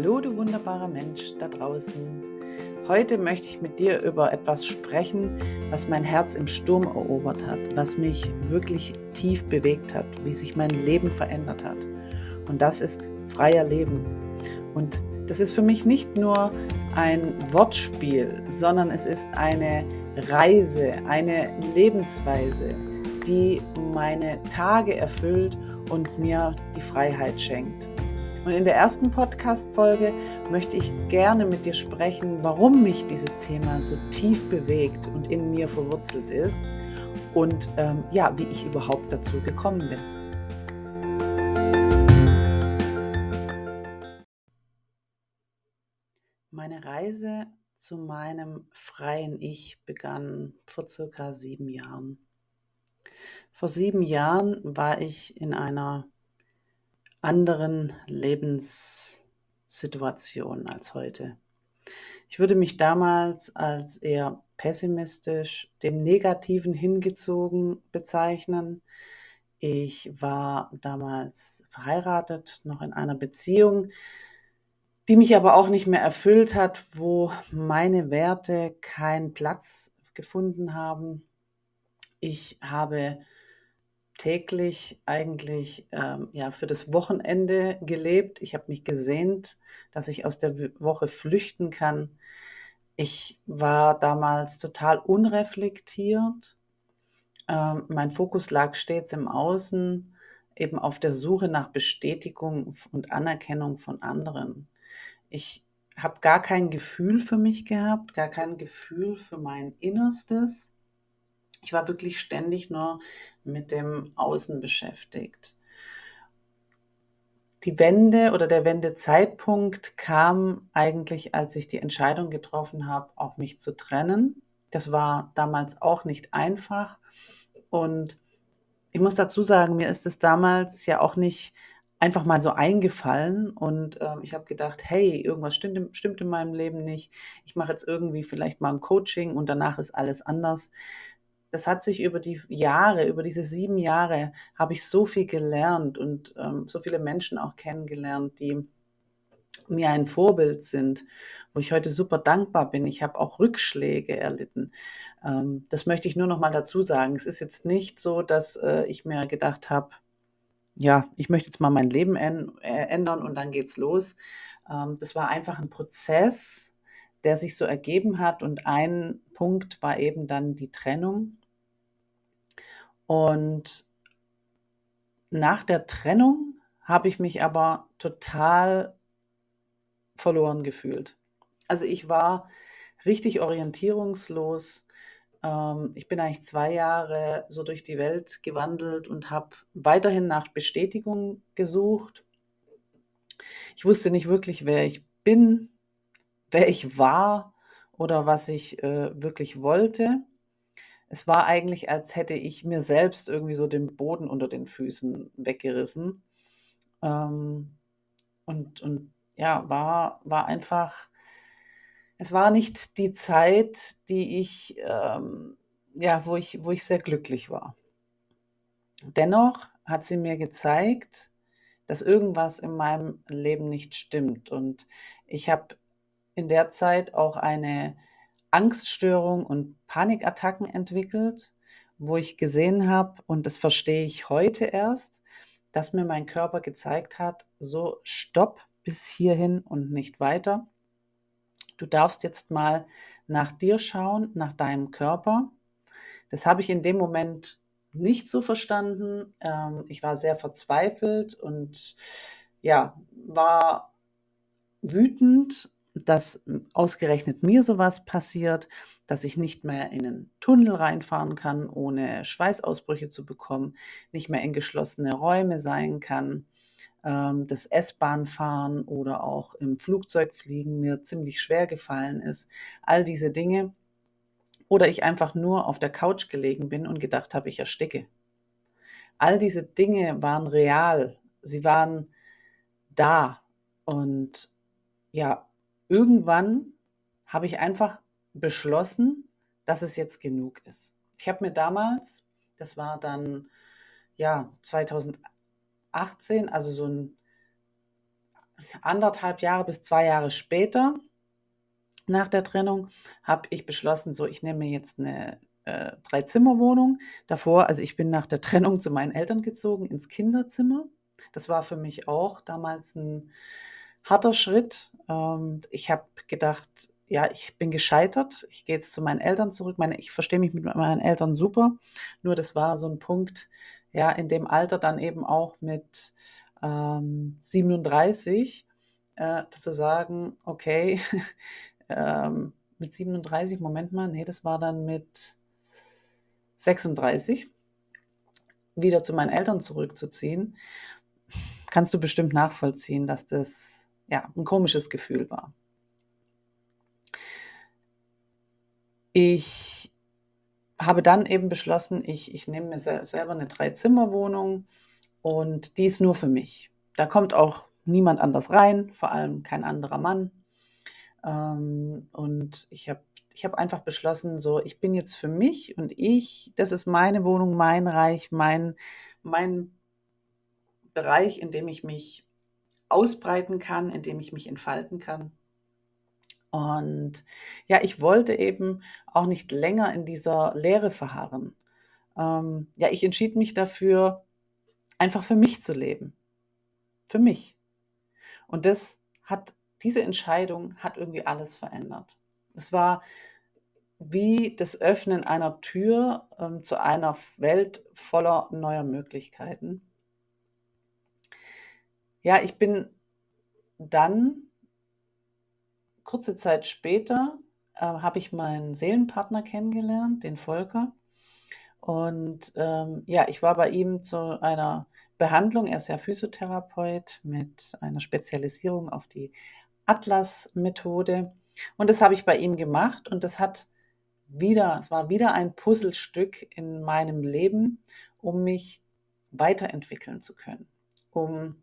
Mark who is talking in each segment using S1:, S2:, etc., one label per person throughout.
S1: Hallo, du wunderbarer Mensch da draußen. Heute möchte ich mit dir über etwas sprechen, was mein Herz im Sturm erobert hat, was mich wirklich tief bewegt hat, wie sich mein Leben verändert hat. Und das ist freier Leben. Und das ist für mich nicht nur ein Wortspiel, sondern es ist eine Reise, eine Lebensweise, die meine Tage erfüllt und mir die Freiheit schenkt. Und in der ersten Podcast-Folge möchte ich gerne mit dir sprechen, warum mich dieses Thema so tief bewegt und in mir verwurzelt ist und ähm, ja, wie ich überhaupt dazu gekommen bin. Meine Reise zu meinem freien Ich begann vor circa sieben Jahren. Vor sieben Jahren war ich in einer anderen Lebenssituation als heute. Ich würde mich damals als eher pessimistisch, dem Negativen hingezogen bezeichnen. Ich war damals verheiratet, noch in einer Beziehung, die mich aber auch nicht mehr erfüllt hat, wo meine Werte keinen Platz gefunden haben. Ich habe täglich eigentlich ähm, ja, für das Wochenende gelebt. Ich habe mich gesehnt, dass ich aus der Woche flüchten kann. Ich war damals total unreflektiert. Ähm, mein Fokus lag stets im Außen, eben auf der Suche nach Bestätigung und Anerkennung von anderen. Ich habe gar kein Gefühl für mich gehabt, gar kein Gefühl für mein Innerstes ich war wirklich ständig nur mit dem Außen beschäftigt. Die Wende oder der Wendezeitpunkt kam eigentlich, als ich die Entscheidung getroffen habe, auch mich zu trennen. Das war damals auch nicht einfach. Und ich muss dazu sagen, mir ist es damals ja auch nicht einfach mal so eingefallen und äh, ich habe gedacht, hey, irgendwas stimmt, stimmt in meinem Leben nicht. Ich mache jetzt irgendwie vielleicht mal ein Coaching und danach ist alles anders das hat sich über die Jahre, über diese sieben Jahre, habe ich so viel gelernt und ähm, so viele Menschen auch kennengelernt, die mir ein Vorbild sind, wo ich heute super dankbar bin. Ich habe auch Rückschläge erlitten. Ähm, das möchte ich nur noch mal dazu sagen. Es ist jetzt nicht so, dass äh, ich mir gedacht habe, ja, ich möchte jetzt mal mein Leben äh, ändern und dann geht's los. Ähm, das war einfach ein Prozess, der sich so ergeben hat und ein Punkt war eben dann die Trennung. Und nach der Trennung habe ich mich aber total verloren gefühlt. Also ich war richtig orientierungslos. Ähm, ich bin eigentlich zwei Jahre so durch die Welt gewandelt und habe weiterhin nach Bestätigung gesucht. Ich wusste nicht wirklich, wer ich bin, wer ich war oder was ich äh, wirklich wollte es war eigentlich, als hätte ich mir selbst irgendwie so den Boden unter den Füßen weggerissen. Ähm, und, und ja, war, war einfach, es war nicht die Zeit, die ich, ähm, ja, wo ich, wo ich sehr glücklich war. Dennoch hat sie mir gezeigt, dass irgendwas in meinem Leben nicht stimmt. Und ich habe in der Zeit auch eine Angststörung und Panikattacken entwickelt, wo ich gesehen habe, und das verstehe ich heute erst, dass mir mein Körper gezeigt hat, so stopp bis hierhin und nicht weiter. Du darfst jetzt mal nach dir schauen, nach deinem Körper. Das habe ich in dem Moment nicht so verstanden. Ähm, ich war sehr verzweifelt und ja, war wütend dass ausgerechnet mir sowas passiert, dass ich nicht mehr in einen Tunnel reinfahren kann, ohne Schweißausbrüche zu bekommen, nicht mehr in geschlossene Räume sein kann, ähm, das S-Bahn-Fahren oder auch im Flugzeugfliegen mir ziemlich schwer gefallen ist. All diese Dinge. Oder ich einfach nur auf der Couch gelegen bin und gedacht habe, ich ersticke. All diese Dinge waren real. Sie waren da. Und ja, irgendwann habe ich einfach beschlossen, dass es jetzt genug ist. Ich habe mir damals, das war dann ja 2018, also so ein anderthalb Jahre bis zwei Jahre später, nach der Trennung, habe ich beschlossen, so, ich nehme jetzt eine äh, Drei-Zimmer-Wohnung. Davor, also ich bin nach der Trennung zu meinen Eltern gezogen ins Kinderzimmer. Das war für mich auch damals ein harter Schritt. Ähm, ich habe gedacht, ja, ich bin gescheitert. Ich gehe jetzt zu meinen Eltern zurück. Meine, ich verstehe mich mit meinen Eltern super. Nur das war so ein Punkt, ja, in dem Alter dann eben auch mit ähm, 37, äh, zu sagen, okay, ähm, mit 37, Moment mal, nee, das war dann mit 36, wieder zu meinen Eltern zurückzuziehen, kannst du bestimmt nachvollziehen, dass das ja ein komisches Gefühl war. Ich habe dann eben beschlossen, ich, ich nehme mir selber eine Drei-Zimmer-Wohnung und die ist nur für mich. Da kommt auch niemand anders rein, vor allem kein anderer Mann. Ähm, und ich habe ich habe einfach beschlossen, so, ich bin jetzt für mich und ich, das ist meine Wohnung, mein Reich, mein, mein Bereich, in dem ich mich ausbreiten kann, in dem ich mich entfalten kann. Und ja, ich wollte eben auch nicht länger in dieser Leere verharren. Ähm, ja, ich entschied mich dafür, einfach für mich zu leben. Für mich. Und das hat, diese Entscheidung hat irgendwie alles verändert. Es war wie das Öffnen einer Tür ähm, zu einer Welt voller neuer Möglichkeiten. Ja, ich bin dann, kurze Zeit später, äh, habe ich meinen Seelenpartner kennengelernt, den Volker. Und ähm, ja, ich war bei ihm zu einer Behandlung. Er ist ja Physiotherapeut mit einer Spezialisierung auf die Atlas-Methode. Und das habe ich bei ihm gemacht und das hat wieder, es war wieder ein Puzzlestück in meinem Leben, um mich weiterentwickeln zu können, um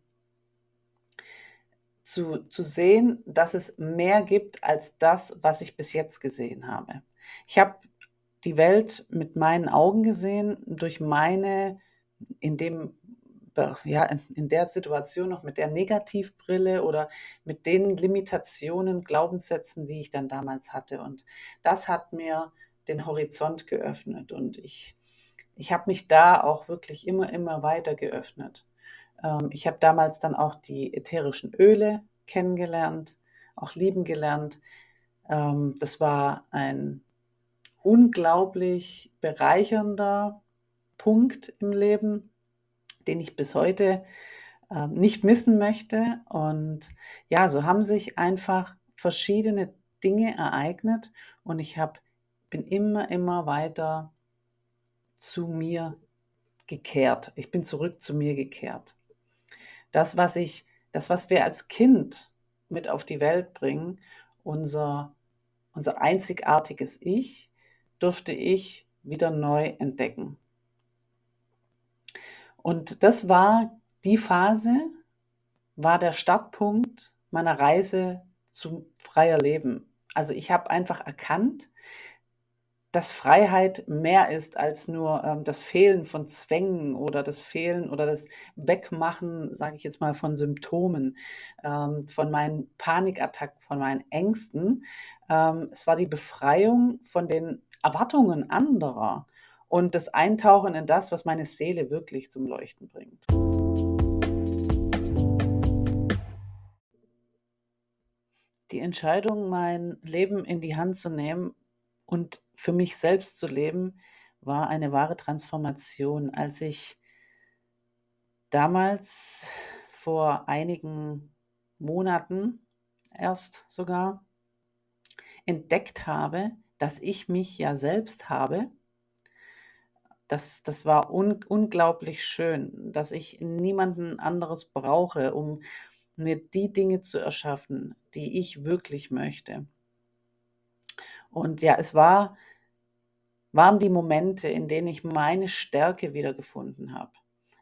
S1: zu, zu sehen, dass es mehr gibt als das, was ich bis jetzt gesehen habe. Ich habe die Welt mit meinen Augen gesehen, durch meine, in dem ja, in der Situation noch mit der Negativbrille oder mit den Limitationen, Glaubenssätzen, die ich dann damals hatte. Und das hat mir den Horizont geöffnet und ich, ich habe mich da auch wirklich immer, immer weiter geöffnet. Ähm, ich habe damals dann auch die ätherischen Öle kennengelernt, auch lieben gelernt. Ähm, das war ein unglaublich bereichernder Punkt im Leben den ich bis heute äh, nicht missen möchte. Und ja, so haben sich einfach verschiedene Dinge ereignet und ich hab, bin immer, immer weiter zu mir gekehrt. Ich bin zurück zu mir gekehrt. Das, was ich, das, was wir als Kind mit auf die Welt bringen, unser, unser einzigartiges Ich, durfte ich wieder neu entdecken. Und das war die Phase, war der Startpunkt meiner Reise zum freier Leben. Also ich habe einfach erkannt, dass Freiheit mehr ist als nur ähm, das Fehlen von Zwängen oder das Fehlen oder das Wegmachen, sage ich jetzt mal, von Symptomen, ähm, von meinen Panikattacken, von meinen Ängsten. Ähm, es war die Befreiung von den Erwartungen anderer und das Eintauchen in das, was meine Seele wirklich zum Leuchten bringt. Die Entscheidung, mein Leben in die Hand zu nehmen und für mich selbst zu leben, war eine wahre Transformation. Als ich damals vor einigen Monaten erst sogar entdeckt habe, dass ich mich ja selbst habe das, das war un, unglaublich schön, dass ich niemanden anderes brauche, um mir die Dinge zu erschaffen, die ich wirklich möchte. Und ja, es war, waren die Momente, in denen ich meine Stärke wiedergefunden habe,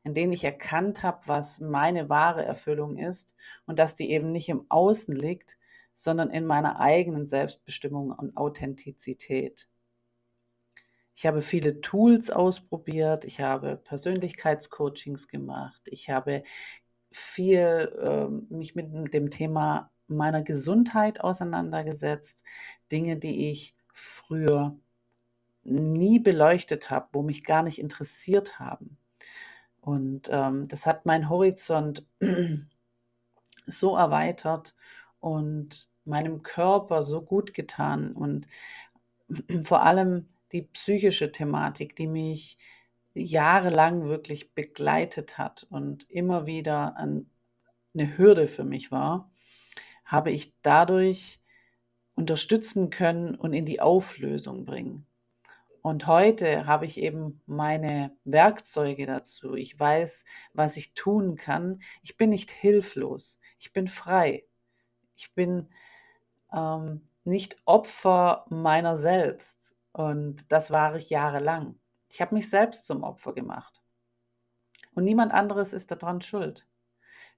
S1: in denen ich erkannt habe, was meine wahre Erfüllung ist und dass die eben nicht im Außen liegt, sondern in meiner eigenen Selbstbestimmung und Authentizität. Ich habe viele Tools ausprobiert, ich habe Persönlichkeitscoachings gemacht, ich habe viel äh, mich mit dem Thema meiner Gesundheit auseinandergesetzt. Dinge, die ich früher nie beleuchtet habe, wo mich gar nicht interessiert haben. Und ähm, das hat meinen Horizont so erweitert und meinem Körper so gut getan und vor allem die psychische Thematik, die mich jahrelang wirklich begleitet hat und immer wieder eine Hürde für mich war, habe ich dadurch unterstützen können und in die Auflösung bringen. Und heute habe ich eben meine Werkzeuge dazu. Ich weiß, was ich tun kann. Ich bin nicht hilflos. Ich bin frei. Ich bin ähm, nicht Opfer meiner selbst. Und das war ich jahrelang. Ich habe mich selbst zum Opfer gemacht. Und niemand anderes ist daran schuld.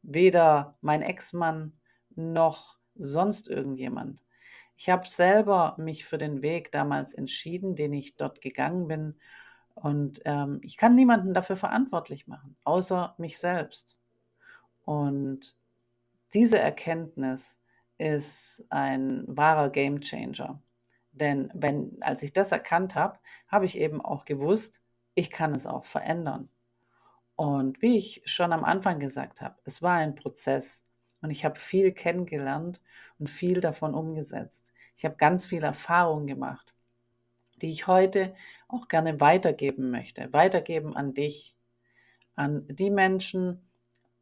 S1: Weder mein Ex-Mann noch sonst irgendjemand. Ich habe selber mich für den Weg damals entschieden, den ich dort gegangen bin. Und ähm, ich kann niemanden dafür verantwortlich machen, außer mich selbst. Und diese Erkenntnis ist ein wahrer Gamechanger. Denn wenn, als ich das erkannt habe, habe ich eben auch gewusst, ich kann es auch verändern. Und wie ich schon am Anfang gesagt habe, es war ein Prozess und ich habe viel kennengelernt und viel davon umgesetzt. Ich habe ganz viel Erfahrung gemacht, die ich heute auch gerne weitergeben möchte. Weitergeben an dich, an die Menschen,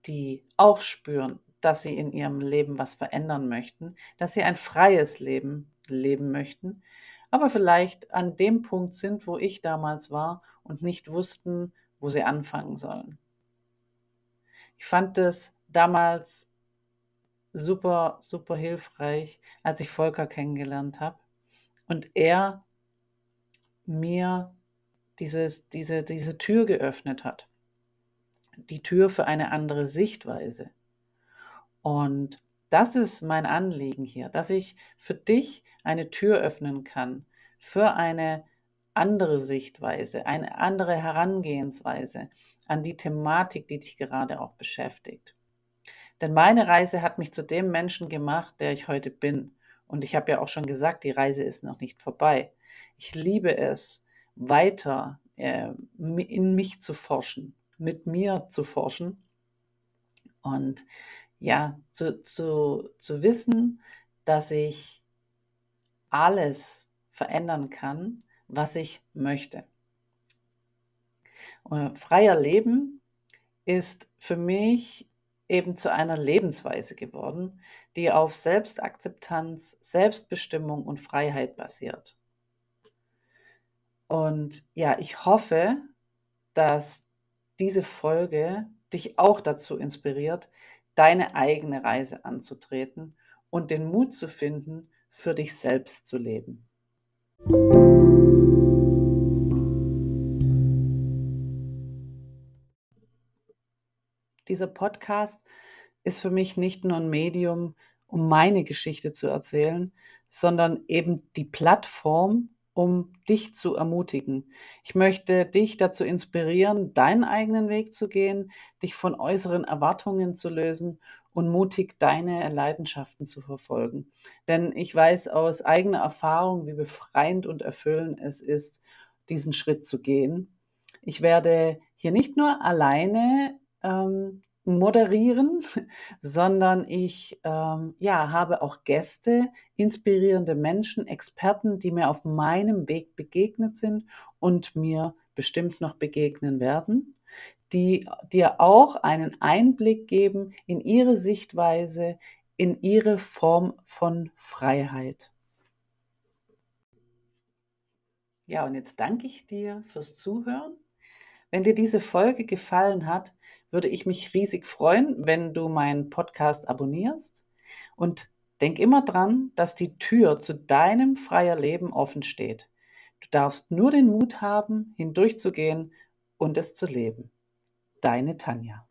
S1: die auch spüren, dass sie in ihrem Leben was verändern möchten, dass sie ein freies Leben leben möchten, aber vielleicht an dem Punkt sind, wo ich damals war und nicht wussten, wo sie anfangen sollen. Ich fand es damals super, super hilfreich, als ich Volker kennengelernt habe und er mir dieses, diese, diese Tür geöffnet hat. Die Tür für eine andere Sichtweise. Und das ist mein Anliegen hier, dass ich für dich eine Tür öffnen kann für eine andere Sichtweise, eine andere Herangehensweise an die Thematik, die dich gerade auch beschäftigt. Denn meine Reise hat mich zu dem Menschen gemacht, der ich heute bin. Und ich habe ja auch schon gesagt, die Reise ist noch nicht vorbei. Ich liebe es, weiter äh, in mich zu forschen, mit mir zu forschen. Und ja, zu, zu, zu wissen, dass ich alles verändern kann, was ich möchte. Und freier Leben ist für mich eben zu einer Lebensweise geworden, die auf Selbstakzeptanz, Selbstbestimmung und Freiheit basiert. Und ja, ich hoffe, dass diese Folge dich auch dazu inspiriert, deine eigene Reise anzutreten und den Mut zu finden, für dich selbst zu leben. Dieser Podcast ist für mich nicht nur ein Medium, um meine Geschichte zu erzählen, sondern eben die Plattform, um dich zu ermutigen. Ich möchte dich dazu inspirieren, deinen eigenen Weg zu gehen, dich von äußeren Erwartungen zu lösen und mutig deine Leidenschaften zu verfolgen. Denn ich weiß aus eigener Erfahrung, wie befreiend und erfüllend es ist, diesen Schritt zu gehen. Ich werde hier nicht nur alleine ähm, moderieren, sondern ich ähm, ja, habe auch Gäste, inspirierende Menschen, Experten, die mir auf meinem Weg begegnet sind und mir bestimmt noch begegnen werden, die dir auch einen Einblick geben in ihre Sichtweise, in ihre Form von Freiheit. Ja, und jetzt danke ich dir fürs Zuhören wenn dir diese Folge gefallen hat, würde ich mich riesig freuen, wenn du meinen Podcast abonnierst. Und denk immer dran, dass die Tür zu deinem freier Leben offen steht. Du darfst nur den Mut haben, hindurchzugehen und es zu leben. Deine Tanja.